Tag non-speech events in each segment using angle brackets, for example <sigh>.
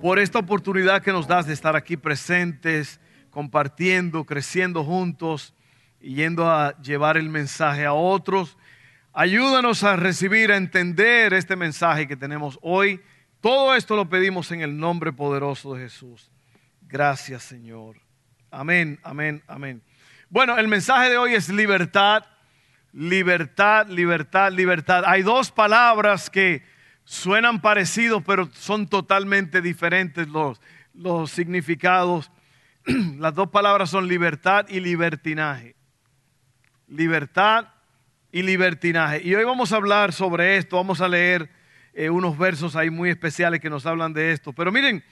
por esta oportunidad que nos das de estar aquí presentes, compartiendo, creciendo juntos y yendo a llevar el mensaje a otros. Ayúdanos a recibir, a entender este mensaje que tenemos hoy. Todo esto lo pedimos en el nombre poderoso de Jesús. Gracias, Señor. Amén, amén, amén. Bueno, el mensaje de hoy es libertad, libertad, libertad, libertad. Hay dos palabras que suenan parecidos, pero son totalmente diferentes los, los significados. <clears throat> Las dos palabras son libertad y libertinaje. Libertad y libertinaje. Y hoy vamos a hablar sobre esto, vamos a leer eh, unos versos ahí muy especiales que nos hablan de esto. Pero miren,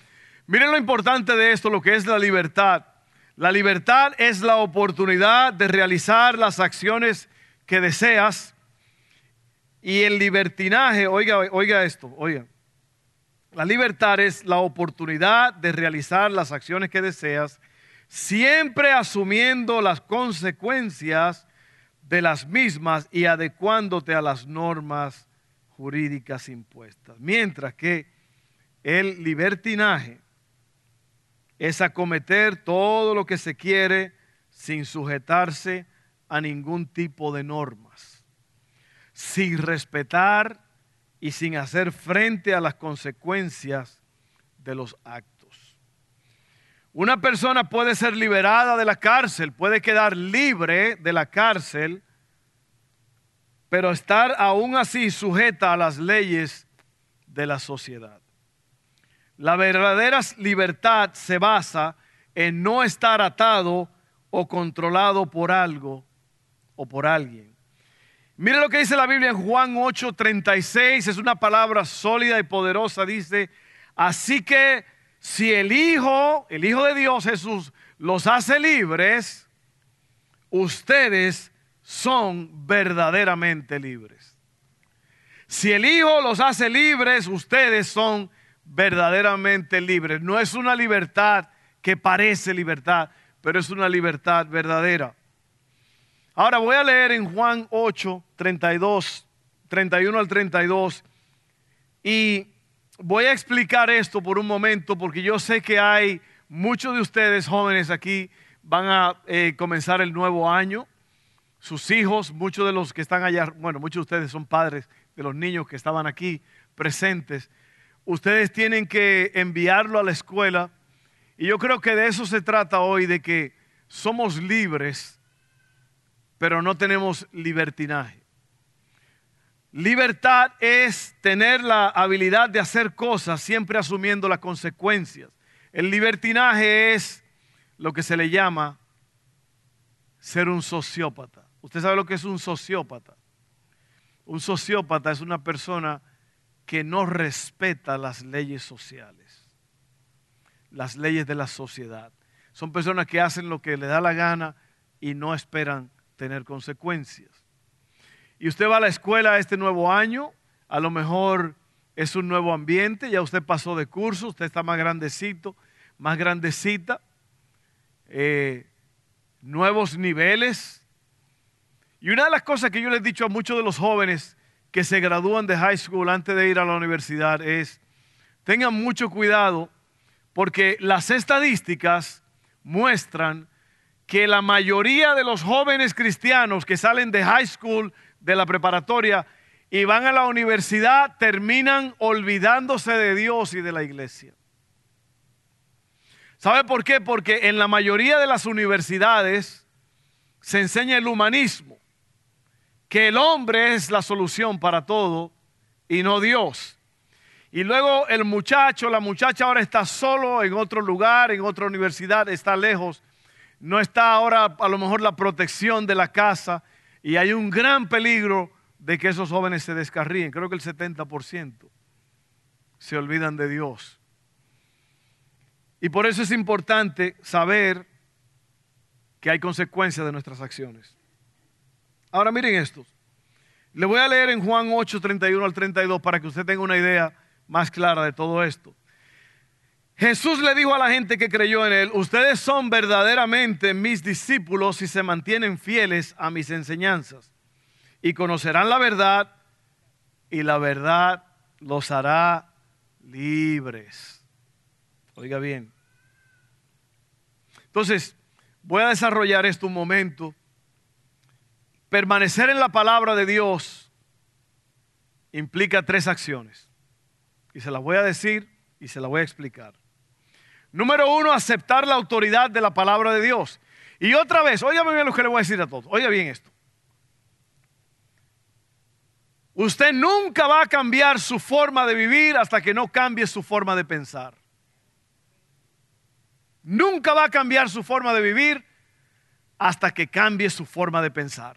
miren lo importante de esto, lo que es la libertad. La libertad es la oportunidad de realizar las acciones que deseas y el libertinaje, oiga, oiga esto, oiga. La libertad es la oportunidad de realizar las acciones que deseas, siempre asumiendo las consecuencias de las mismas y adecuándote a las normas jurídicas impuestas. Mientras que el libertinaje es acometer todo lo que se quiere sin sujetarse a ningún tipo de normas sin respetar y sin hacer frente a las consecuencias de los actos. Una persona puede ser liberada de la cárcel, puede quedar libre de la cárcel, pero estar aún así sujeta a las leyes de la sociedad. La verdadera libertad se basa en no estar atado o controlado por algo o por alguien. Mire lo que dice la Biblia en Juan 8:36, es una palabra sólida y poderosa, dice, así que si el Hijo, el Hijo de Dios Jesús, los hace libres, ustedes son verdaderamente libres. Si el Hijo los hace libres, ustedes son verdaderamente libres. No es una libertad que parece libertad, pero es una libertad verdadera. Ahora voy a leer en Juan 8, 32, 31 al 32 y voy a explicar esto por un momento porque yo sé que hay muchos de ustedes jóvenes aquí van a eh, comenzar el nuevo año. Sus hijos, muchos de los que están allá, bueno, muchos de ustedes son padres de los niños que estaban aquí presentes. Ustedes tienen que enviarlo a la escuela y yo creo que de eso se trata hoy, de que somos libres pero no tenemos libertinaje. Libertad es tener la habilidad de hacer cosas siempre asumiendo las consecuencias. El libertinaje es lo que se le llama ser un sociópata. ¿Usted sabe lo que es un sociópata? Un sociópata es una persona que no respeta las leyes sociales, las leyes de la sociedad. Son personas que hacen lo que les da la gana y no esperan tener consecuencias. Y usted va a la escuela este nuevo año, a lo mejor es un nuevo ambiente, ya usted pasó de curso, usted está más grandecito, más grandecita, eh, nuevos niveles. Y una de las cosas que yo les he dicho a muchos de los jóvenes que se gradúan de high school antes de ir a la universidad es, tengan mucho cuidado porque las estadísticas muestran que la mayoría de los jóvenes cristianos que salen de high school, de la preparatoria, y van a la universidad, terminan olvidándose de Dios y de la iglesia. ¿Sabe por qué? Porque en la mayoría de las universidades se enseña el humanismo, que el hombre es la solución para todo y no Dios. Y luego el muchacho, la muchacha ahora está solo en otro lugar, en otra universidad, está lejos no está ahora a lo mejor la protección de la casa y hay un gran peligro de que esos jóvenes se descarríen. Creo que el 70% se olvidan de Dios. Y por eso es importante saber que hay consecuencias de nuestras acciones. Ahora miren esto. Le voy a leer en Juan 8, 31 al 32 para que usted tenga una idea más clara de todo esto. Jesús le dijo a la gente que creyó en él, ustedes son verdaderamente mis discípulos si se mantienen fieles a mis enseñanzas y conocerán la verdad y la verdad los hará libres. Oiga bien. Entonces, voy a desarrollar esto un momento. Permanecer en la palabra de Dios implica tres acciones. Y se las voy a decir y se las voy a explicar. Número uno, aceptar la autoridad de la palabra de Dios. Y otra vez, óigame bien lo que le voy a decir a todos. Oiga bien esto. Usted nunca va a cambiar su forma de vivir hasta que no cambie su forma de pensar. Nunca va a cambiar su forma de vivir hasta que cambie su forma de pensar.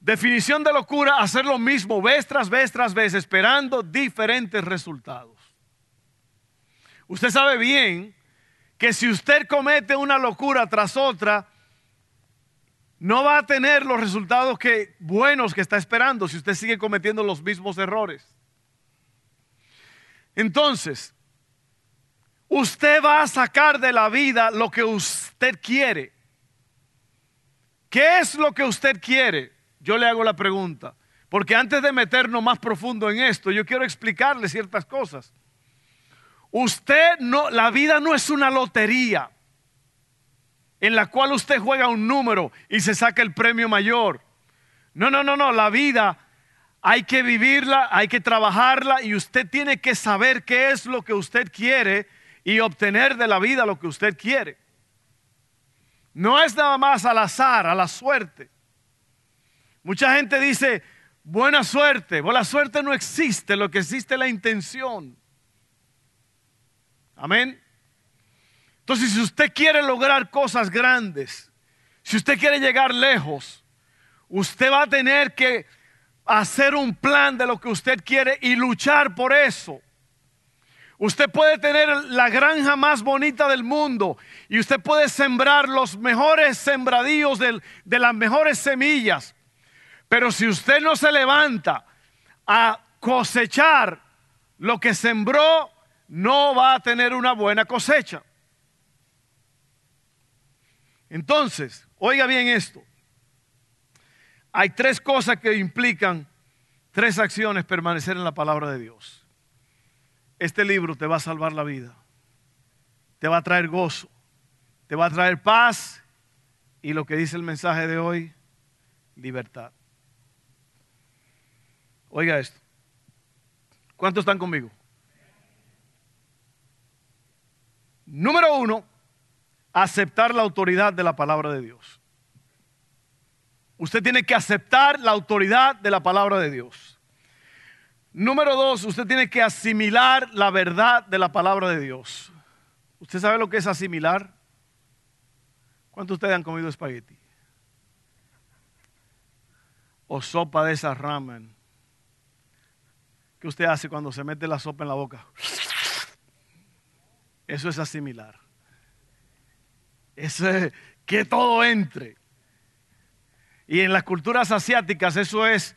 Definición de locura, hacer lo mismo vez tras vez tras vez, esperando diferentes resultados. Usted sabe bien que si usted comete una locura tras otra, no va a tener los resultados que, buenos que está esperando si usted sigue cometiendo los mismos errores. Entonces, usted va a sacar de la vida lo que usted quiere. ¿Qué es lo que usted quiere? Yo le hago la pregunta. Porque antes de meternos más profundo en esto, yo quiero explicarle ciertas cosas. Usted no, la vida no es una lotería en la cual usted juega un número y se saca el premio mayor. No, no, no, no, la vida hay que vivirla, hay que trabajarla y usted tiene que saber qué es lo que usted quiere y obtener de la vida lo que usted quiere. No es nada más al azar, a la suerte. Mucha gente dice, buena suerte. Buena suerte no existe, lo que existe es la intención. Amén. Entonces, si usted quiere lograr cosas grandes, si usted quiere llegar lejos, usted va a tener que hacer un plan de lo que usted quiere y luchar por eso. Usted puede tener la granja más bonita del mundo y usted puede sembrar los mejores sembradíos de, de las mejores semillas. Pero si usted no se levanta a cosechar lo que sembró, no va a tener una buena cosecha. Entonces, oiga bien esto. Hay tres cosas que implican tres acciones permanecer en la palabra de Dios. Este libro te va a salvar la vida. Te va a traer gozo. Te va a traer paz. Y lo que dice el mensaje de hoy, libertad. Oiga esto. ¿Cuántos están conmigo? Número uno, aceptar la autoridad de la palabra de Dios. Usted tiene que aceptar la autoridad de la palabra de Dios. Número dos, usted tiene que asimilar la verdad de la palabra de Dios. ¿Usted sabe lo que es asimilar? ¿Cuántos de ustedes han comido espagueti? O sopa de esa ramen. ¿Qué usted hace cuando se mete la sopa en la boca? Eso es asimilar. Eso es que todo entre. Y en las culturas asiáticas eso es,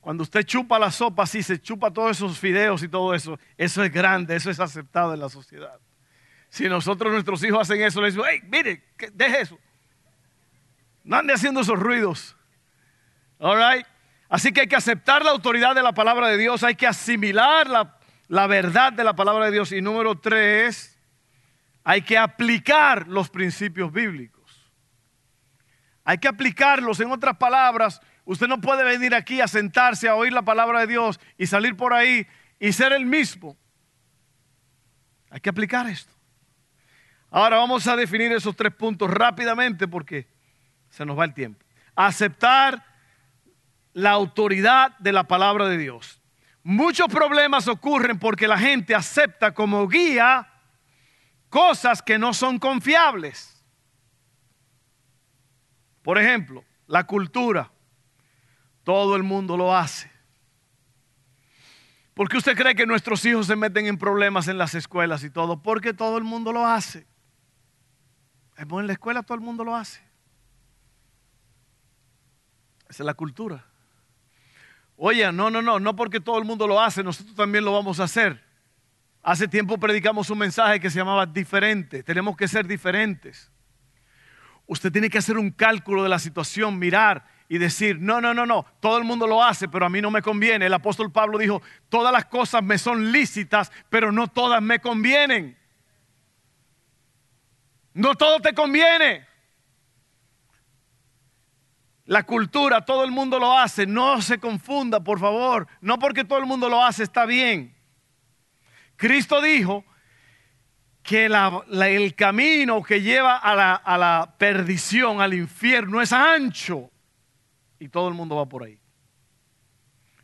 cuando usted chupa la sopa así, se chupa todos esos fideos y todo eso, eso es grande, eso es aceptado en la sociedad. Si nosotros, nuestros hijos hacen eso, les decimos, hey, mire, deje eso. No ande haciendo esos ruidos. All right? Así que hay que aceptar la autoridad de la palabra de Dios, hay que asimilar la, la verdad de la palabra de Dios. Y número tres, hay que aplicar los principios bíblicos. Hay que aplicarlos. En otras palabras, usted no puede venir aquí a sentarse a oír la palabra de Dios y salir por ahí y ser el mismo. Hay que aplicar esto. Ahora vamos a definir esos tres puntos rápidamente porque se nos va el tiempo. Aceptar la autoridad de la palabra de Dios. Muchos problemas ocurren porque la gente acepta como guía cosas que no son confiables. Por ejemplo, la cultura. Todo el mundo lo hace. ¿Por qué usted cree que nuestros hijos se meten en problemas en las escuelas y todo? Porque todo el mundo lo hace. En la escuela todo el mundo lo hace. Esa es la cultura. Oye, no, no, no, no porque todo el mundo lo hace, nosotros también lo vamos a hacer. Hace tiempo predicamos un mensaje que se llamaba diferente. Tenemos que ser diferentes. Usted tiene que hacer un cálculo de la situación, mirar y decir, no, no, no, no, todo el mundo lo hace, pero a mí no me conviene. El apóstol Pablo dijo, todas las cosas me son lícitas, pero no todas me convienen. No todo te conviene. La cultura, todo el mundo lo hace. No se confunda, por favor. No porque todo el mundo lo hace está bien. Cristo dijo que el camino que lleva a la, perdición, al infierno, es ancho. Y todo el mundo va por ahí.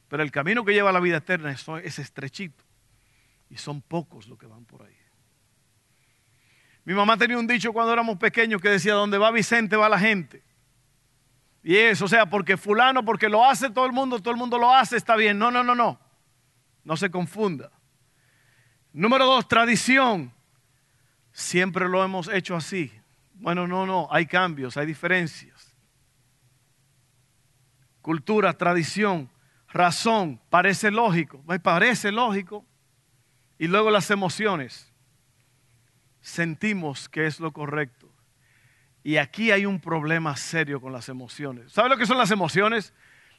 Pero el camino que lleva a la vida eterna es, es estrechito. Y son pocos los que van por ahí. Mi mamá tenía un dicho cuando éramos pequeños que decía, donde va Vicente va la gente. Y eso, o sea, porque fulano, porque lo hace todo el mundo, todo el mundo lo hace, está bien. No, no, no, no. No se confunda. Número dos, tradición. Siempre lo hemos hecho así. Bueno, no, no, hay cambios, hay diferencias. Cultura, tradición, razón, parece lógico, parece lógico. Y luego las emociones. Sentimos que es lo correcto. Y aquí hay un problema serio con las emociones. ¿Sabe lo que son las emociones?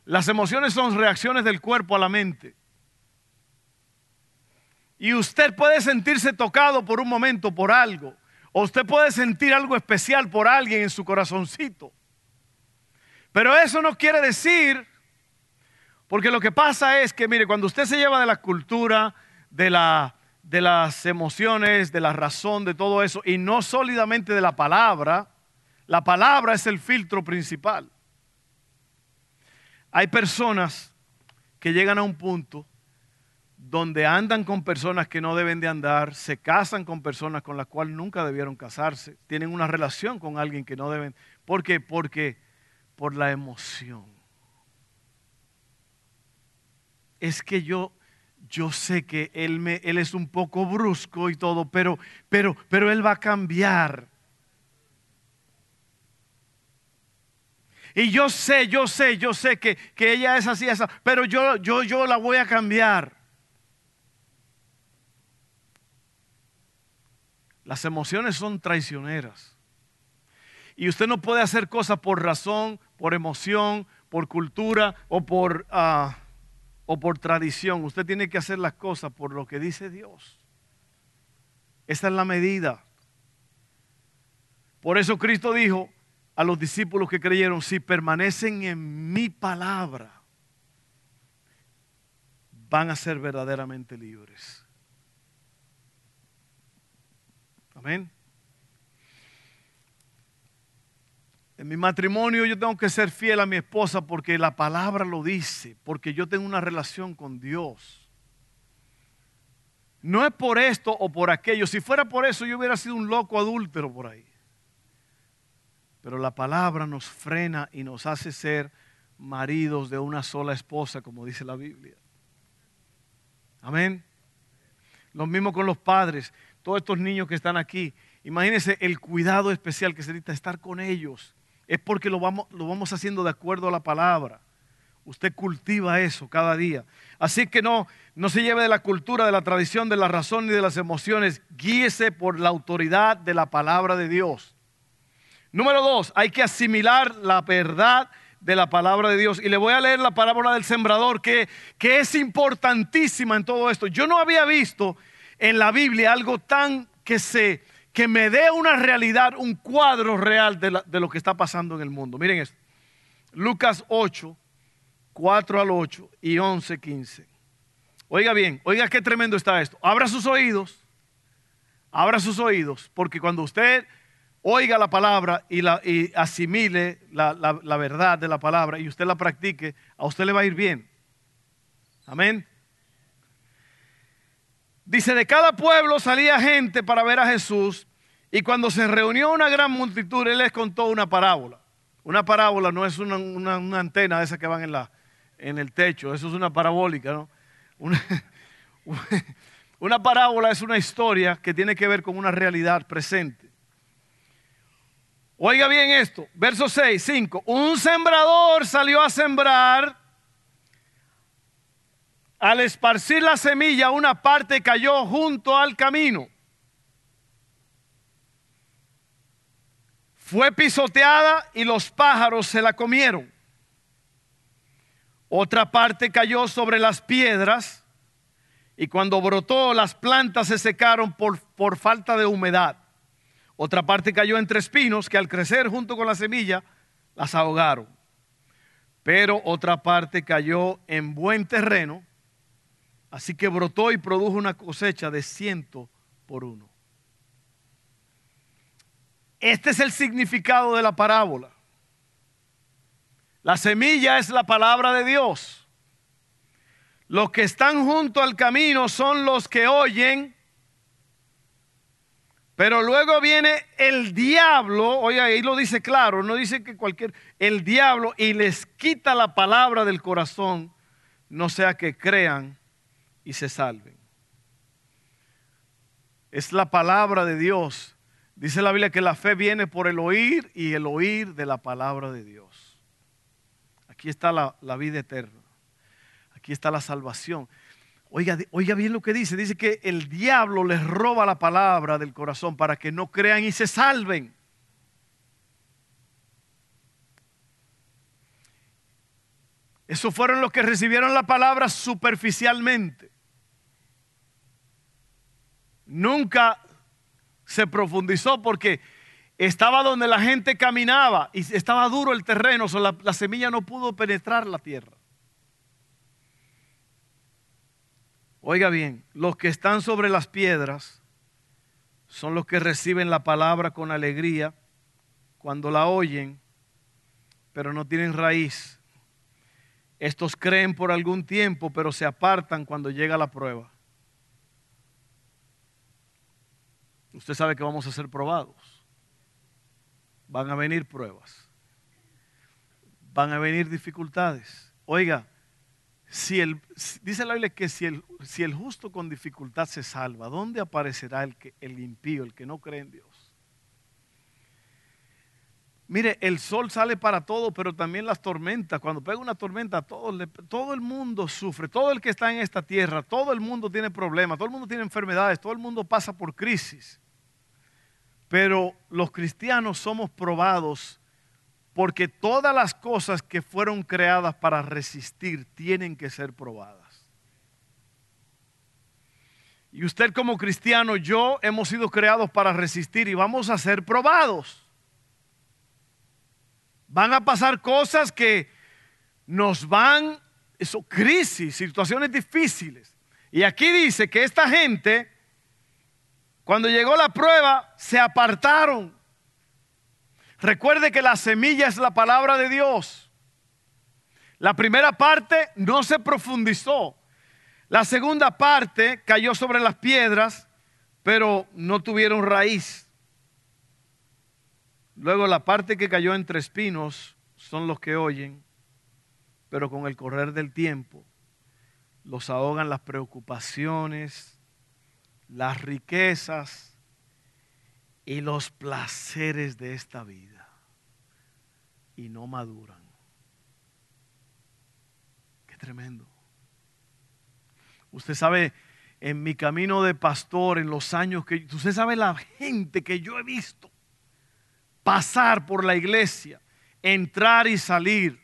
Las emociones son reacciones del cuerpo a la mente. Y usted puede sentirse tocado por un momento por algo. O usted puede sentir algo especial por alguien en su corazoncito. Pero eso no quiere decir, porque lo que pasa es que, mire, cuando usted se lleva de la cultura, de, la, de las emociones, de la razón, de todo eso, y no sólidamente de la palabra, la palabra es el filtro principal. Hay personas que llegan a un punto donde andan con personas que no deben de andar, se casan con personas con las cuales nunca debieron casarse, tienen una relación con alguien que no deben. ¿Por qué? Porque por la emoción. Es que yo, yo sé que él, me, él es un poco brusco y todo, pero, pero, pero él va a cambiar. Y yo sé, yo sé, yo sé que, ella es así, esa, pero yo, yo, yo la voy a cambiar. Las emociones son traicioneras. Y usted no puede hacer cosas por razón, por emoción, por cultura o por, ah, o por tradición. Usted tiene que hacer las cosas por lo que dice Dios. Esa es la medida. Por eso Cristo dijo, a los discípulos que creyeron, si permanecen en mi palabra, van a ser verdaderamente libres. Amén. En mi matrimonio yo tengo que ser fiel a mi esposa porque la palabra lo dice, porque yo tengo una relación con Dios. No es por esto o por aquello. Si fuera por eso yo hubiera sido un loco adúltero por ahí. Pero la palabra nos frena y nos hace ser maridos de una sola esposa, como dice la Biblia. Amén. Lo mismo con los padres, todos estos niños que están aquí. Imagínense el cuidado especial que se necesita estar con ellos. Es porque lo vamos, lo vamos haciendo de acuerdo a la palabra. Usted cultiva eso cada día. Así que no, no se lleve de la cultura, de la tradición, de la razón ni de las emociones. Guíese por la autoridad de la palabra de Dios. Número dos, hay que asimilar la verdad de la palabra de Dios. Y le voy a leer la parábola del sembrador, que, que es importantísima en todo esto. Yo no había visto en la Biblia algo tan que se que me dé una realidad, un cuadro real de, lo que está pasando en el mundo. Miren esto. Lucas 8, 4 al 8 y 11, 15. Oiga bien, oiga qué tremendo está esto. Abra sus oídos, abra sus oídos, porque cuando usted oiga la palabra y, asimile la, la, verdad de la palabra y usted la practique, a usted le va a ir bien. Amén. Dice, de cada pueblo salía gente para ver a Jesús y cuando se reunió una gran multitud, él les contó una parábola. Una parábola no es una, antena de esas que van en el techo, eso es una parabólica, ¿no? Una, <laughs> Una parábola es una historia que tiene que ver con una realidad presente. Oiga bien esto, verso 6, 5. Un sembrador salió a sembrar. Al esparcir la semilla, una parte cayó junto al camino. Fue pisoteada y los pájaros se la comieron. Otra parte cayó sobre las piedras y cuando brotó las plantas se secaron por, por falta de humedad. Otra parte cayó entre espinos que al crecer junto con la semilla las ahogaron. Pero otra parte cayó en buen terreno, así que brotó y produjo una cosecha de ciento por uno. Este es el significado de la parábola. La semilla es la palabra de Dios. Los que están junto al camino son los que oyen pero luego viene el diablo, oye, ahí lo dice claro, no dice que cualquier, el diablo y les quita la palabra del corazón, no sea que crean y se salven. Es la palabra de Dios. Dice la Biblia que la fe viene por el oír y el oír de la palabra de Dios. Aquí está la, vida eterna. Aquí está la salvación. Oiga, oiga bien lo que dice. Dice que el diablo les roba la palabra del corazón para que no crean y se salven. Esos fueron los que recibieron la palabra superficialmente. Nunca se profundizó porque estaba donde la gente caminaba y estaba duro el terreno, la, la semilla no pudo penetrar la tierra. Oiga bien, los que están sobre las piedras son los que reciben la palabra con alegría cuando la oyen, pero no tienen raíz. Estos creen por algún tiempo, pero se apartan cuando llega la prueba. Usted sabe que vamos a ser probados. Van a venir pruebas. Van a venir dificultades. Oiga, si el, dice la Biblia que si el, si el justo con dificultad se salva, ¿dónde aparecerá el, que, el impío, el que no cree en Dios? Mire, el sol sale para todo, pero también las tormentas. Cuando pega una tormenta, todo, todo el mundo sufre. Todo el que está en esta tierra, todo el mundo tiene problemas, todo el mundo tiene enfermedades, todo el mundo pasa por crisis. Pero los cristianos somos probados porque todas las cosas que fueron creadas para resistir tienen que ser probadas. Y usted como cristiano, yo hemos sido creados para resistir y vamos a ser probados. Van a pasar cosas que nos van, eso, crisis, situaciones difíciles. Y aquí dice que esta gente, cuando llegó la prueba, se apartaron Recuerde que la semilla es la palabra de Dios. La primera parte no se profundizó. La segunda parte cayó sobre las piedras, pero no tuvieron raíz. Luego la parte que cayó entre espinos son los que oyen, pero con el correr del tiempo los ahogan las preocupaciones, las riquezas y los placeres de esta vida y no maduran. Qué tremendo. Usted sabe, en mi camino de pastor, en los años que... Usted sabe la gente que yo he visto pasar por la iglesia, entrar y salir.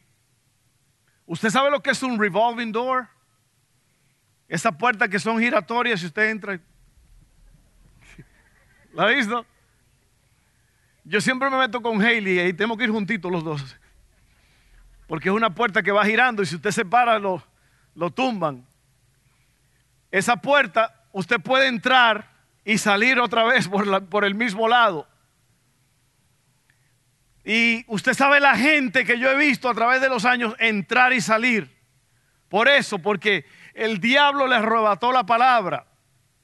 ¿Usted sabe lo que es un revolving door? Esa puerta que son giratorias y usted entra. ¿La ha visto? Yo siempre me meto con Hailey y tenemos que ir juntitos los dos. Porque es una puerta que va girando y si usted se para lo, lo tumban. Esa puerta usted puede entrar y salir otra vez por, por el mismo lado. Y usted sabe la gente que yo he visto a través de los años entrar y salir. Por eso, porque el diablo les arrebató la palabra.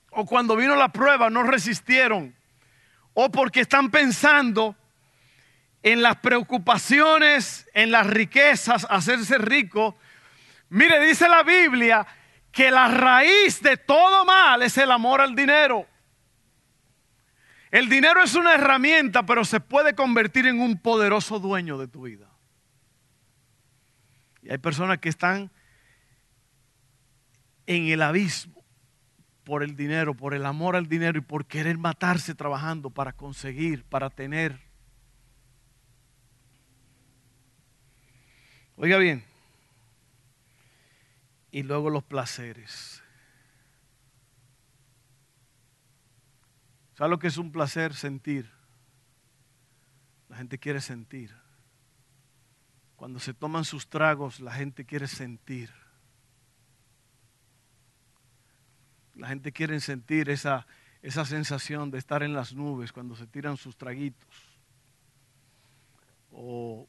O cuando vino la prueba no resistieron o porque están pensando en las preocupaciones, en las riquezas, hacerse rico. Mire, dice la Biblia que la raíz de todo mal es el amor al dinero. El dinero es una herramienta, pero se puede convertir en un poderoso dueño de tu vida. Y hay personas que están en el abismo por el dinero, por el amor al dinero y por querer matarse trabajando para conseguir, para tener. Oiga bien, y luego los placeres. ¿Sabe lo que es un placer? Sentir. La gente quiere sentir. Cuando se toman sus tragos, la gente quiere sentir. La gente quiere sentir esa, esa sensación de estar en las nubes cuando se tiran sus traguitos. O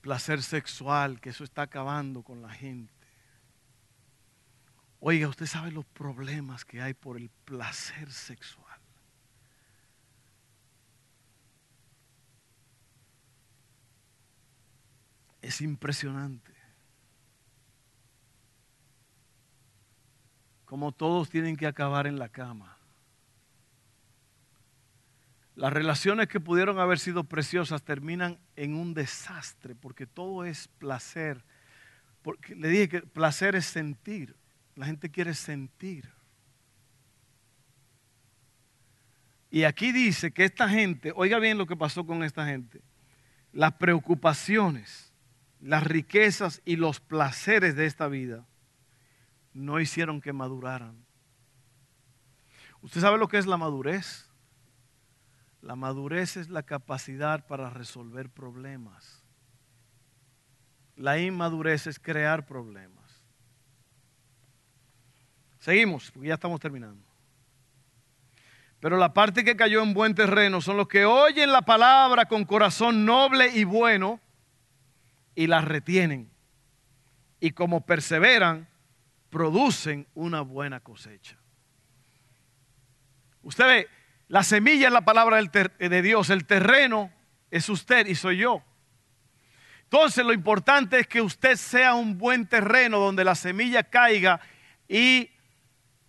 placer sexual, que eso está acabando con la gente. Oiga, usted sabe los problemas que hay por el placer sexual. Es impresionante. Como todos tienen que acabar en la cama. Las relaciones que pudieron haber sido preciosas terminan en un desastre porque todo es placer. Porque le dije que placer es sentir. La gente quiere sentir. Y aquí dice que esta gente, oiga bien lo que pasó con esta gente, las preocupaciones, las riquezas y los placeres de esta vida no hicieron que maduraran. ¿Usted sabe lo que es la madurez? La madurez es la capacidad para resolver problemas. La inmadurez es crear problemas. Seguimos, porque ya estamos terminando. Pero la parte que cayó en buen terreno son los que oyen la palabra con corazón noble y bueno y la retienen. Y como perseveran, producen una buena cosecha. Usted ve, la semilla es la palabra de Dios, el terreno es usted y soy yo. Entonces lo importante es que usted sea un buen terreno donde la semilla caiga y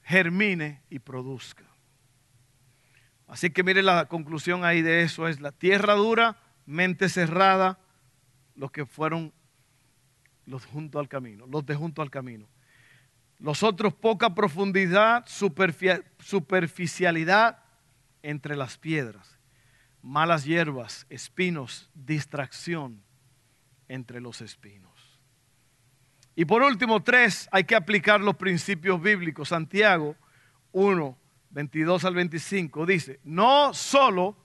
germine y produzca. Así que mire la conclusión ahí de eso es la tierra dura, mente cerrada, los que fueron los junto al camino, los de junto al camino. Los otros poca profundidad, superficialidad entre las piedras, malas hierbas, espinos, distracción entre los espinos. Y por último, tres, hay que aplicar los principios bíblicos. Santiago 1, 22 al 25 dice, no solo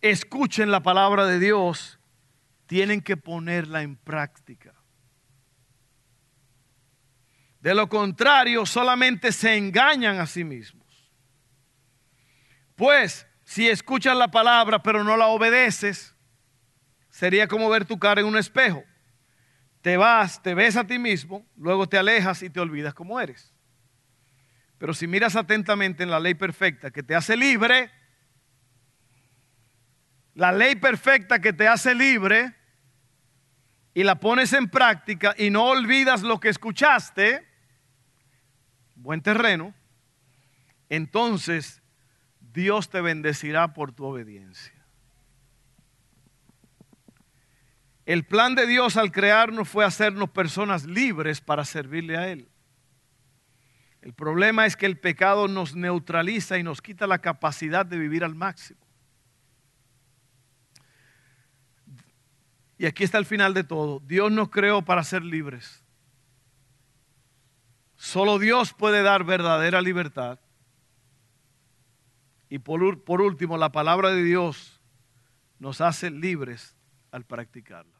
escuchen la palabra de Dios, tienen que ponerla en práctica. De lo contrario, solamente se engañan a sí mismos. Pues, si escuchas la palabra pero no la obedeces, sería como ver tu cara en un espejo. Te vas, te ves a ti mismo, luego te alejas y te olvidas cómo eres. Pero si miras atentamente en la ley perfecta que te hace libre, la ley perfecta que te hace libre, y la pones en práctica y no olvidas lo que escuchaste, buen terreno, entonces Dios te bendecirá por tu obediencia. El plan de Dios al crearnos fue hacernos personas libres para servirle a Él. El problema es que el pecado nos neutraliza y nos quita la capacidad de vivir al máximo. Y aquí está el final de todo. Dios nos creó para ser libres. Solo Dios puede dar verdadera libertad. Y por, por último, la palabra de Dios nos hace libres al practicarla.